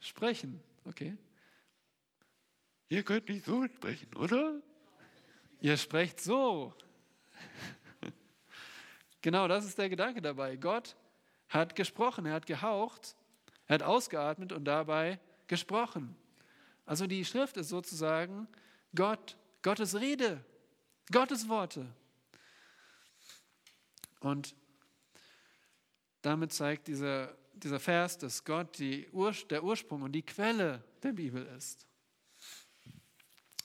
Sprechen, okay? Ihr könnt nicht so sprechen, oder? Ihr sprecht so. (laughs) genau das ist der Gedanke dabei. Gott hat gesprochen, er hat gehaucht er hat ausgeatmet und dabei gesprochen. Also die Schrift ist sozusagen Gott, Gottes Rede, Gottes Worte. Und damit zeigt dieser, dieser Vers, dass Gott die Ur, der Ursprung und die Quelle der Bibel ist.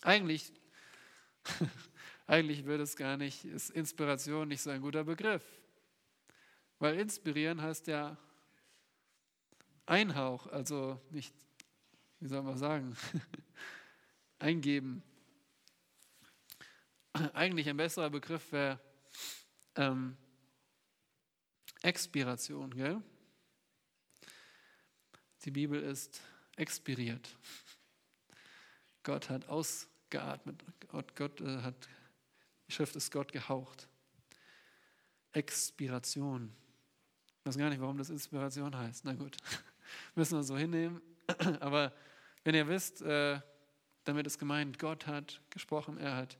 Eigentlich, (laughs) eigentlich würde es gar nicht, ist Inspiration nicht so ein guter Begriff. Weil inspirieren heißt ja Einhauch, also nicht, wie soll man sagen, (laughs) eingeben. Eigentlich ein besserer Begriff wäre ähm, Expiration. Gell? Die Bibel ist expiriert. Gott hat ausgeatmet. Gott, Gott äh, hat, die Schrift ist Gott gehaucht. Expiration. Ich weiß gar nicht, warum das Inspiration heißt. Na gut. (laughs) müssen wir so hinnehmen. (clears throat) Aber wenn ihr wisst, äh, damit ist gemeint, Gott hat gesprochen, er hat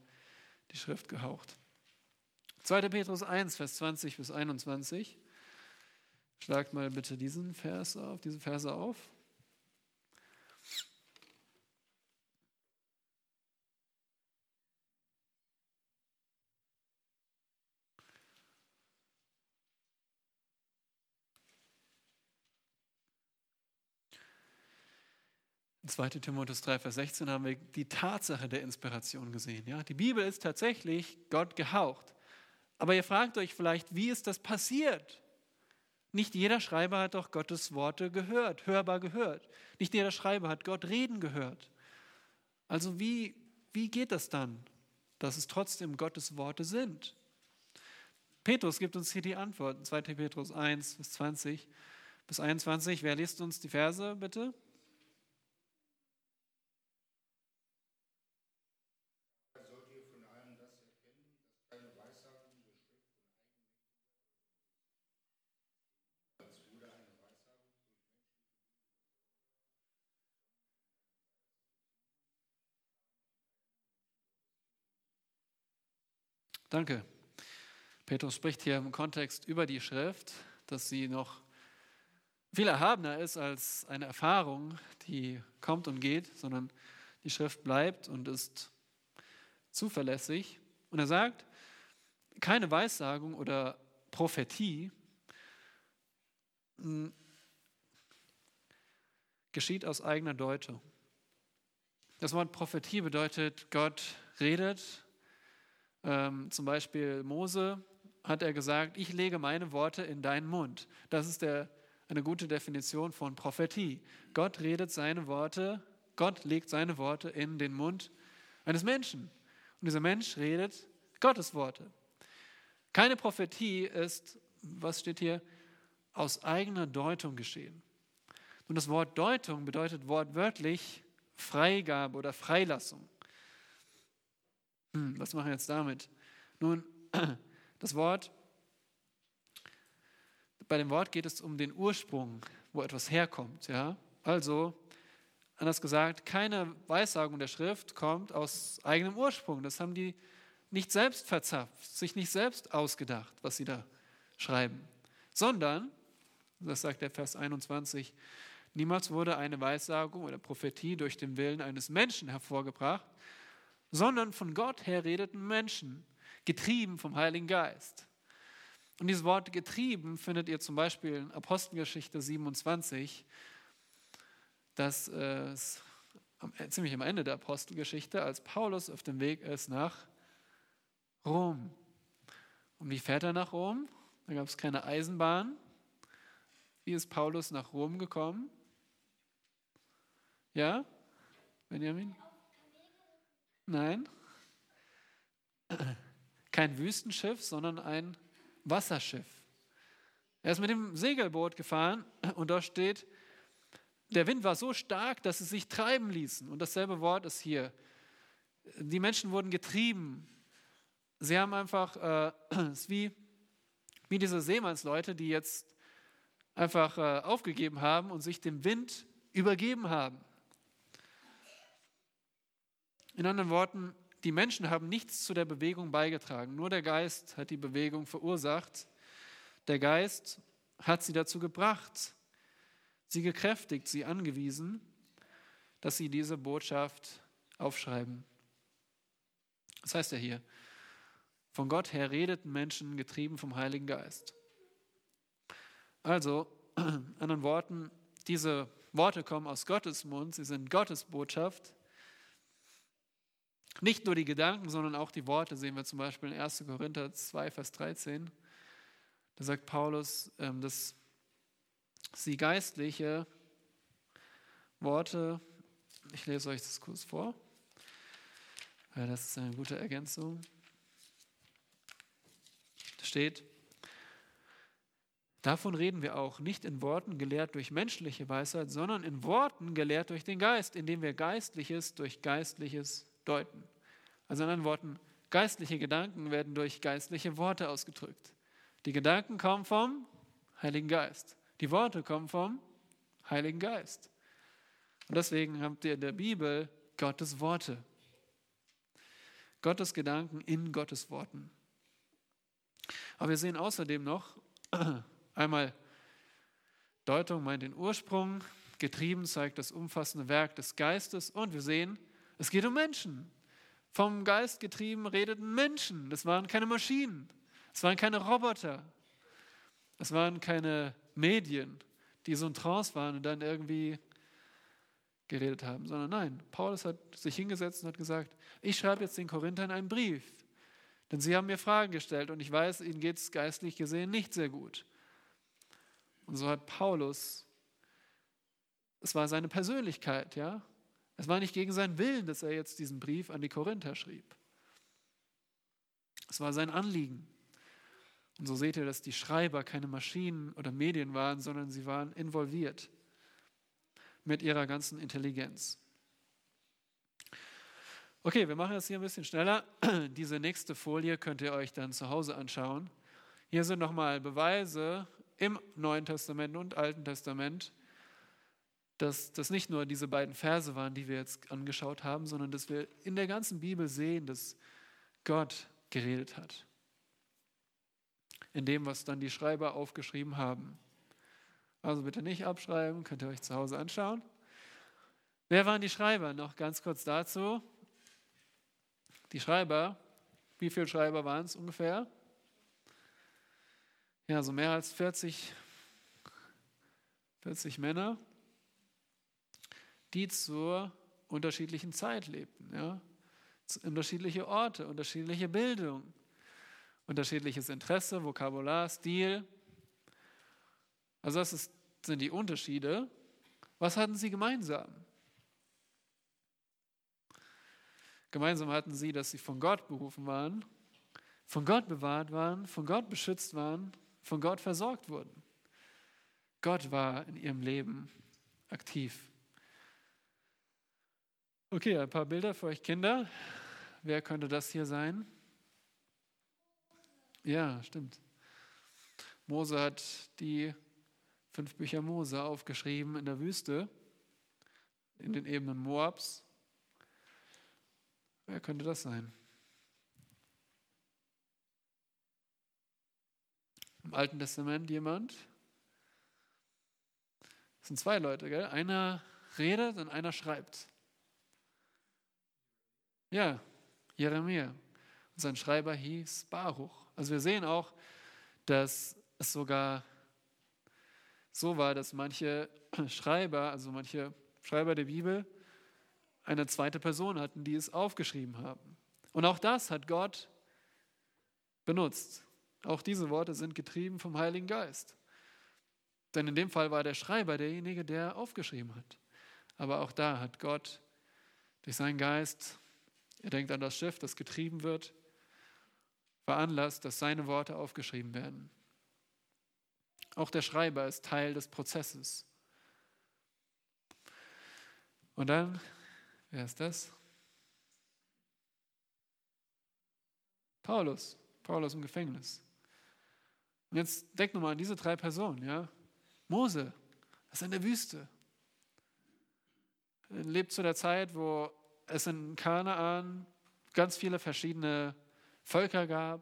die Schrift gehaucht. 2. Petrus 1, Vers 20 bis 21. Schlagt mal bitte diesen Vers auf, diese Verse auf. 2. Timotheus 3, Vers 16 haben wir die Tatsache der Inspiration gesehen. Ja? Die Bibel ist tatsächlich Gott gehaucht. Aber ihr fragt euch vielleicht, wie ist das passiert? Nicht jeder Schreiber hat doch Gottes Worte gehört, hörbar gehört. Nicht jeder Schreiber hat Gott reden gehört. Also wie, wie geht das dann, dass es trotzdem Gottes Worte sind? Petrus gibt uns hier die Antwort, 2. Petrus 1 bis 20 bis 21. Wer liest uns die Verse bitte? Danke. Petrus spricht hier im Kontext über die Schrift, dass sie noch viel erhabener ist als eine Erfahrung, die kommt und geht, sondern die Schrift bleibt und ist zuverlässig. Und er sagt, keine Weissagung oder Prophetie hm, geschieht aus eigener Deutung. Das Wort Prophetie bedeutet, Gott redet ähm, zum Beispiel Mose hat er gesagt, ich lege meine Worte in deinen Mund. Das ist der, eine gute Definition von Prophetie. Gott redet seine Worte, Gott legt seine Worte in den Mund eines Menschen. Und dieser Mensch redet Gottes Worte. Keine Prophetie ist, was steht hier, aus eigener Deutung geschehen. Und das Wort Deutung bedeutet wortwörtlich Freigabe oder Freilassung. Hm, was machen wir jetzt damit? Nun, (clears throat) das Wort, bei dem Wort geht es um den Ursprung, wo etwas herkommt. Ja? Also, anders gesagt, keine Weissagung der Schrift kommt aus eigenem Ursprung. Das haben die nicht selbst verzapft, sich nicht selbst ausgedacht, was sie da schreiben, sondern, das sagt der Vers 21, niemals wurde eine Weissagung oder Prophetie durch den Willen eines Menschen hervorgebracht, sondern von Gott her redeten Menschen, getrieben vom Heiligen Geist. Und dieses Wort getrieben findet ihr zum Beispiel in Apostelgeschichte 27, das ist äh, ziemlich am Ende der Apostelgeschichte, als Paulus auf dem Weg ist nach Rom. Und wie fährt er nach Rom? Da gab es keine Eisenbahn. Wie ist Paulus nach Rom gekommen? Ja? Benjamin? Nein. Kein Wüstenschiff, sondern ein Wasserschiff. Er ist mit dem Segelboot gefahren und da steht, der Wind war so stark, dass sie sich treiben ließen. Und dasselbe Wort ist hier. Die Menschen wurden getrieben. Sie haben einfach, äh, es ist wie, wie diese Seemannsleute, die jetzt einfach äh, aufgegeben haben und sich dem Wind übergeben haben. In anderen Worten, die Menschen haben nichts zu der Bewegung beigetragen, nur der Geist hat die Bewegung verursacht. Der Geist hat sie dazu gebracht, sie gekräftigt, sie angewiesen, dass sie diese Botschaft aufschreiben. Das heißt ja hier, von Gott her redeten Menschen getrieben vom Heiligen Geist. Also, (clears throat) anderen Worten, diese Worte kommen aus Gottes Mund, sie sind Gottes Botschaft nicht nur die Gedanken, sondern auch die Worte sehen wir zum Beispiel in 1. Korinther 2, Vers 13. Da sagt Paulus, ähm, dass sie geistliche Worte, ich lese euch das kurz vor, weil das ist eine gute Ergänzung. Da steht, Davon reden wir auch, nicht in Worten gelehrt durch menschliche Weisheit, sondern in Worten gelehrt durch den Geist, indem wir Geistliches durch Geistliches deuten. Also in anderen Worten, geistliche Gedanken werden durch geistliche Worte ausgedrückt. Die Gedanken kommen vom Heiligen Geist. Die Worte kommen vom Heiligen Geist. Und deswegen habt ihr in der Bibel Gottes Worte. Gottes Gedanken in Gottes Worten. Aber wir sehen außerdem noch (clears throat) einmal Deutung meint den Ursprung, getrieben zeigt das umfassende Werk des Geistes und wir sehen, es geht um Menschen. Vom Geist getrieben redeten Menschen. Das waren keine Maschinen. Das waren keine Roboter. Das waren keine Medien, die so in Trance waren und dann irgendwie geredet haben, sondern nein, Paulus hat sich hingesetzt und hat gesagt, ich schreibe jetzt den Korinthern einen Brief. Denn sie haben mir Fragen gestellt und ich weiß, ihnen geht es geistlich gesehen nicht sehr gut. Und so hat Paulus, es war seine Persönlichkeit, ja. Es war nicht gegen seinen Willen, dass er jetzt diesen Brief an die Korinther schrieb. Es war sein Anliegen. Und so seht ihr, dass die Schreiber keine Maschinen oder Medien waren, sondern sie waren involviert mit ihrer ganzen Intelligenz. Okay, wir machen das hier ein bisschen schneller. (clears throat) Diese nächste Folie könnt ihr euch dann zu Hause anschauen. Hier sind nochmal Beweise im Neuen Testament und Alten Testament, dass das nicht nur diese beiden Verse waren, die wir jetzt angeschaut haben, sondern dass wir in der ganzen Bibel sehen, dass Gott geredet hat. In dem, was dann die Schreiber aufgeschrieben haben. Also bitte nicht abschreiben, könnt ihr euch zu Hause anschauen. Wer waren die Schreiber? Noch ganz kurz dazu. Die Schreiber, wie viele Schreiber waren es ungefähr? Ja, so mehr als 40, 40 Männer, die zur unterschiedlichen Zeit lebten. Ja? Unterschiedliche Orte, unterschiedliche Bildung, unterschiedliches Interesse, Vokabular, Stil. Also das ist, sind die Unterschiede. Was hatten sie gemeinsam? Gemeinsam hatten sie, dass sie von Gott berufen waren, von Gott bewahrt waren, von Gott beschützt waren, von Gott versorgt wurden. Gott war in ihrem Leben aktiv. Okay, ein paar Bilder für euch Kinder. Wer könnte das hier sein? Ja, stimmt. Mose hat die fünf Bücher Mose aufgeschrieben in der Wüste, in den Ebenen Moabs. Wer könnte das sein? Im Alten Testament jemand? Das sind zwei Leute, gell? Einer redet und einer schreibt. Ja, Jeremia. Und sein Schreiber hieß Baruch. Also wir sehen auch, dass es sogar so war, dass manche (clears throat) Schreiber, also manche Schreiber der Bibel, eine zweite Person hatten, die es aufgeschrieben haben. Und auch das hat Gott benutzt. Auch diese Worte sind getrieben vom Heiligen Geist. Denn in dem Fall war der Schreiber derjenige, der aufgeschrieben hat. Aber auch da hat Gott durch seinen Geist, er denkt an das Schiff, das getrieben wird, veranlasst, dass seine Worte aufgeschrieben werden. Auch der Schreiber ist Teil des Prozesses. Und dann Wer ist das? Paulus. Paulus im Gefängnis. Und jetzt denk nochmal an diese drei Personen, ja. Mose, das ist in der Wüste. Er lebt zu der Zeit, wo es in Kanaan ganz viele verschiedene Völker gab.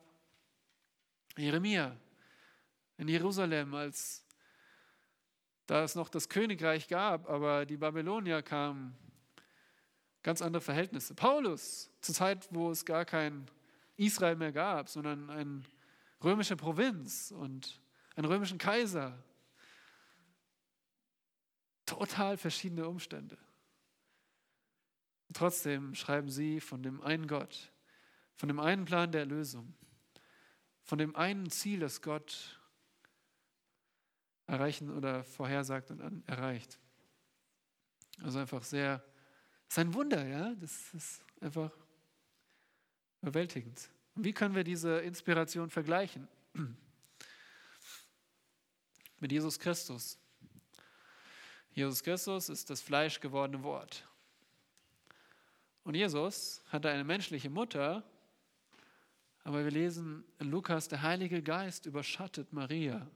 Jeremia in Jerusalem, als da es noch das Königreich gab, aber die Babylonier kamen ganz andere Verhältnisse. Paulus, zur Zeit, wo es gar kein Israel mehr gab, sondern eine römische Provinz und einen römischen Kaiser. Total verschiedene Umstände. Trotzdem schreiben sie von dem einen Gott, von dem einen Plan der Erlösung, von dem einen Ziel, das Gott erreichen oder vorhersagt und erreicht. Also einfach sehr das ist ein Wunder, ja. Das ist einfach überwältigend. Und wie können wir diese Inspiration vergleichen? (clears throat) Mit Jesus Christus. Jesus Christus ist das fleischgewordene Wort. Und Jesus hatte eine menschliche Mutter, aber wir lesen in Lukas, der Heilige Geist überschattet Maria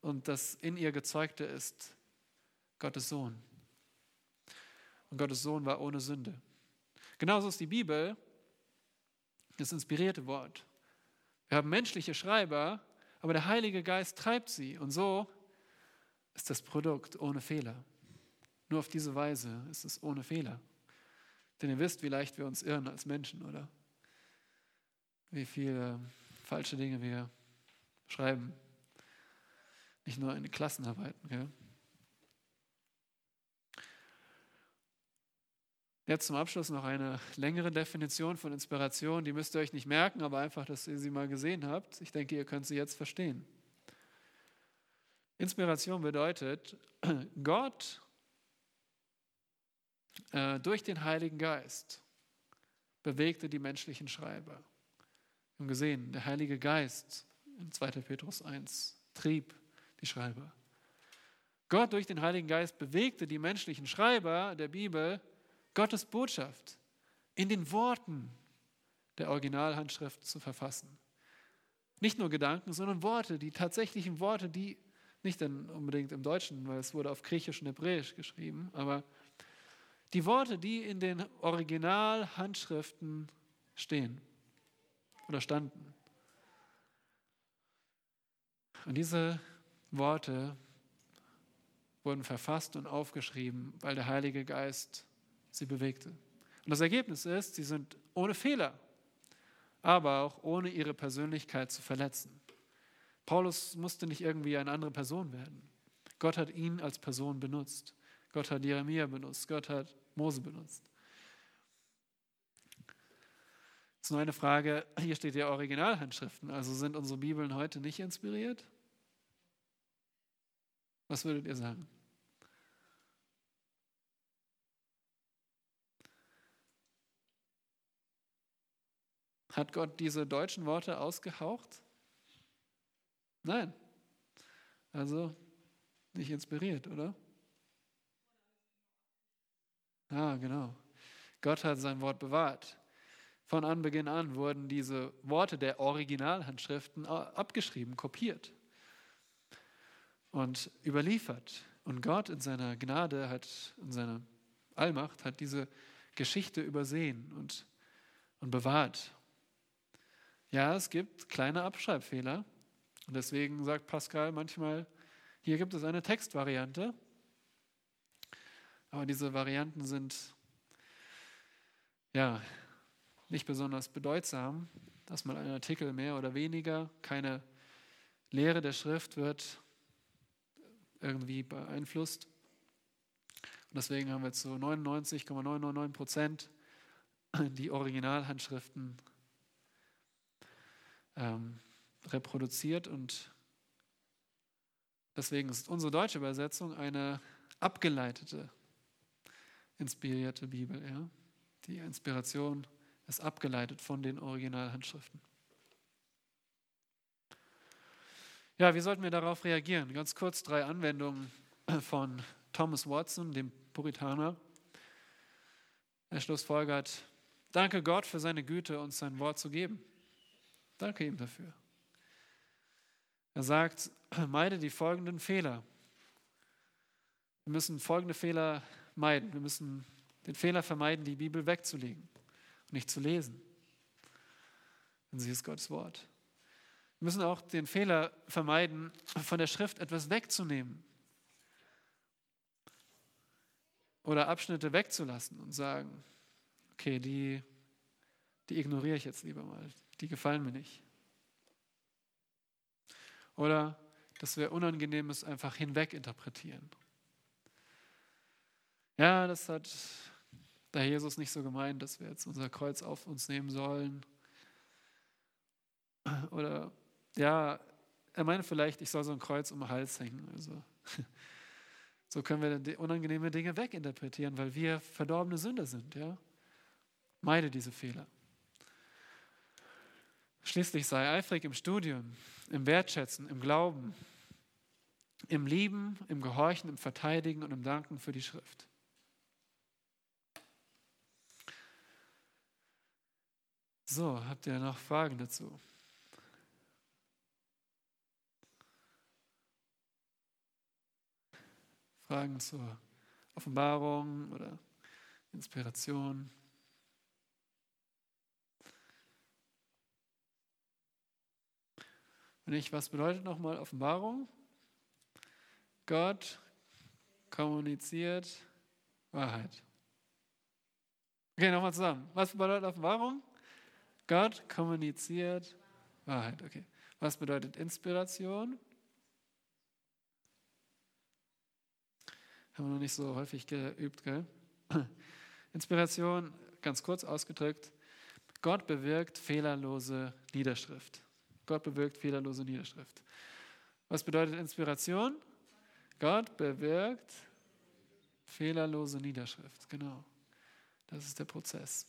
und das in ihr gezeugte ist Gottes Sohn. Und Gottes Sohn war ohne Sünde. Genauso ist die Bibel das inspirierte Wort. Wir haben menschliche Schreiber, aber der Heilige Geist treibt sie. Und so ist das Produkt ohne Fehler. Nur auf diese Weise ist es ohne Fehler. Denn ihr wisst, wie leicht wir uns irren als Menschen, oder? Wie viele falsche Dinge wir schreiben. Nicht nur in Klassenarbeiten. Gell? Jetzt zum Abschluss noch eine längere Definition von Inspiration. Die müsst ihr euch nicht merken, aber einfach, dass ihr sie mal gesehen habt. Ich denke, ihr könnt sie jetzt verstehen. Inspiration bedeutet, (clears throat) Gott äh, durch den Heiligen Geist bewegte die menschlichen Schreiber. Wir haben gesehen, der Heilige Geist in 2. Petrus 1 trieb die Schreiber. Gott durch den Heiligen Geist bewegte die menschlichen Schreiber der Bibel, Gottes Botschaft in den Worten der Originalhandschrift zu verfassen. Nicht nur Gedanken, sondern Worte, die tatsächlichen Worte, die nicht unbedingt im Deutschen, weil es wurde auf Griechisch und Hebräisch geschrieben, aber die Worte, die in den Originalhandschriften stehen oder standen. Und diese Worte wurden verfasst und aufgeschrieben, weil der Heilige Geist sie bewegte. Und das Ergebnis ist, sie sind ohne Fehler, aber auch ohne ihre Persönlichkeit zu verletzen. Paulus musste nicht irgendwie eine andere Person werden. Gott hat ihn als Person benutzt. Gott hat Jeremia benutzt. Gott hat Mose benutzt. Jetzt nur eine Frage. Hier steht ja Originalhandschriften. Also sind unsere Bibeln heute nicht inspiriert? Was würdet ihr sagen? Hat Gott diese deutschen Worte ausgehaucht? Nein. Also nicht inspiriert, oder? Ah, genau. Gott hat sein Wort bewahrt. Von Anbeginn an wurden diese Worte der Originalhandschriften abgeschrieben, kopiert und überliefert. Und Gott in seiner Gnade hat, in seiner Allmacht, hat diese Geschichte übersehen und, und bewahrt ja, es gibt kleine Abschreibfehler. Und deswegen sagt Pascal manchmal, hier gibt es eine Textvariante. Aber diese Varianten sind ja nicht besonders bedeutsam, dass man einen Artikel mehr oder weniger, keine Lehre der Schrift wird irgendwie beeinflusst. Und deswegen haben wir zu 99,999 Prozent die Originalhandschriften ähm, reproduziert und deswegen ist unsere deutsche Übersetzung eine abgeleitete, inspirierte Bibel. Ja? Die Inspiration ist abgeleitet von den Originalhandschriften. Ja, wie sollten wir darauf reagieren? Ganz kurz drei Anwendungen von Thomas Watson, dem Puritaner. Er schlussfolgert, danke Gott für seine Güte, uns sein Wort zu geben. Danke ihm dafür. Er sagt, meide die folgenden Fehler. Wir müssen folgende Fehler meiden. Wir müssen den Fehler vermeiden, die Bibel wegzulegen und nicht zu lesen. Denn sie ist Gottes Wort. Wir müssen auch den Fehler vermeiden, von der Schrift etwas wegzunehmen oder Abschnitte wegzulassen und sagen, okay, die, die ignoriere ich jetzt lieber mal die gefallen mir nicht. Oder dass wir Unangenehmes einfach hinweg interpretieren. Ja, das hat der Jesus nicht so gemeint, dass wir jetzt unser Kreuz auf uns nehmen sollen. Oder ja, er meinte vielleicht, ich soll so ein Kreuz um den Hals hängen. Also, (laughs) so können wir unangenehme Dinge weginterpretieren, weil wir verdorbene Sünder sind. Ja? Meide diese Fehler. Schließlich sei eifrig im Studium, im Wertschätzen, im Glauben, im Lieben, im Gehorchen, im Verteidigen und im Danken für die Schrift. So, habt ihr noch Fragen dazu? Fragen zur Offenbarung oder Inspiration? Und ich, was bedeutet nochmal Offenbarung? Gott kommuniziert Wahrheit. Okay, nochmal zusammen. Was bedeutet Offenbarung? Gott kommuniziert Wahrheit. Okay. Was bedeutet Inspiration? Haben wir noch nicht so häufig geübt, gell? (clears throat) Inspiration, ganz kurz ausgedrückt, Gott bewirkt fehlerlose Niederschrift. Gott bewirkt fehlerlose Niederschrift. Was bedeutet Inspiration? Gott bewirkt fehlerlose Niederschrift. Genau. Das ist der Prozess.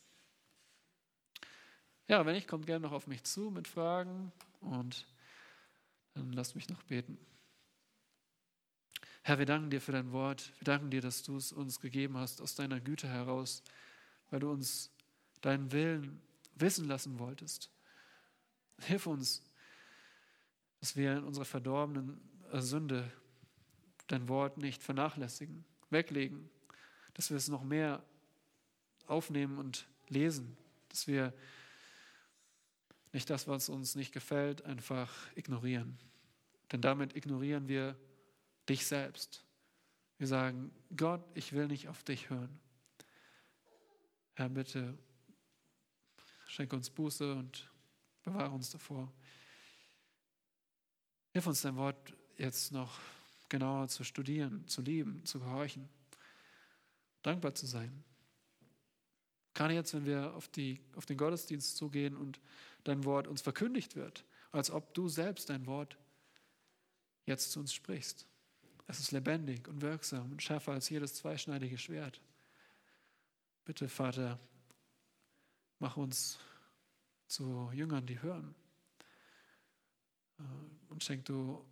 Ja, wenn nicht, kommt gerne noch auf mich zu mit Fragen und dann lasst mich noch beten. Herr, wir danken dir für dein Wort. Wir danken dir, dass du es uns gegeben hast aus deiner Güte heraus, weil du uns deinen Willen wissen lassen wolltest. Hilf uns, dass wir in unserer verdorbenen Sünde dein Wort nicht vernachlässigen, weglegen, dass wir es noch mehr aufnehmen und lesen, dass wir nicht das, was uns nicht gefällt, einfach ignorieren. Denn damit ignorieren wir dich selbst. Wir sagen, Gott, ich will nicht auf dich hören. Herr, bitte schenke uns Buße und bewahre uns davor. Hilf uns dein Wort jetzt noch genauer zu studieren, zu lieben, zu gehorchen, dankbar zu sein. Gerade jetzt, wenn wir auf, die, auf den Gottesdienst zugehen und dein Wort uns verkündigt wird, als ob du selbst dein Wort jetzt zu uns sprichst. Es ist lebendig und wirksam und schärfer als jedes zweischneidige Schwert. Bitte, Vater, mach uns zu Jüngern, die hören. Äh, und schenk du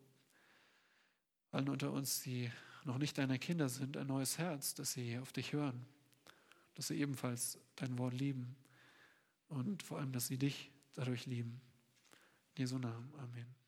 allen unter uns, die noch nicht deine Kinder sind, ein neues Herz, dass sie auf dich hören, dass sie ebenfalls dein Wort lieben und vor allem, dass sie dich dadurch lieben. In Jesu Namen. Amen.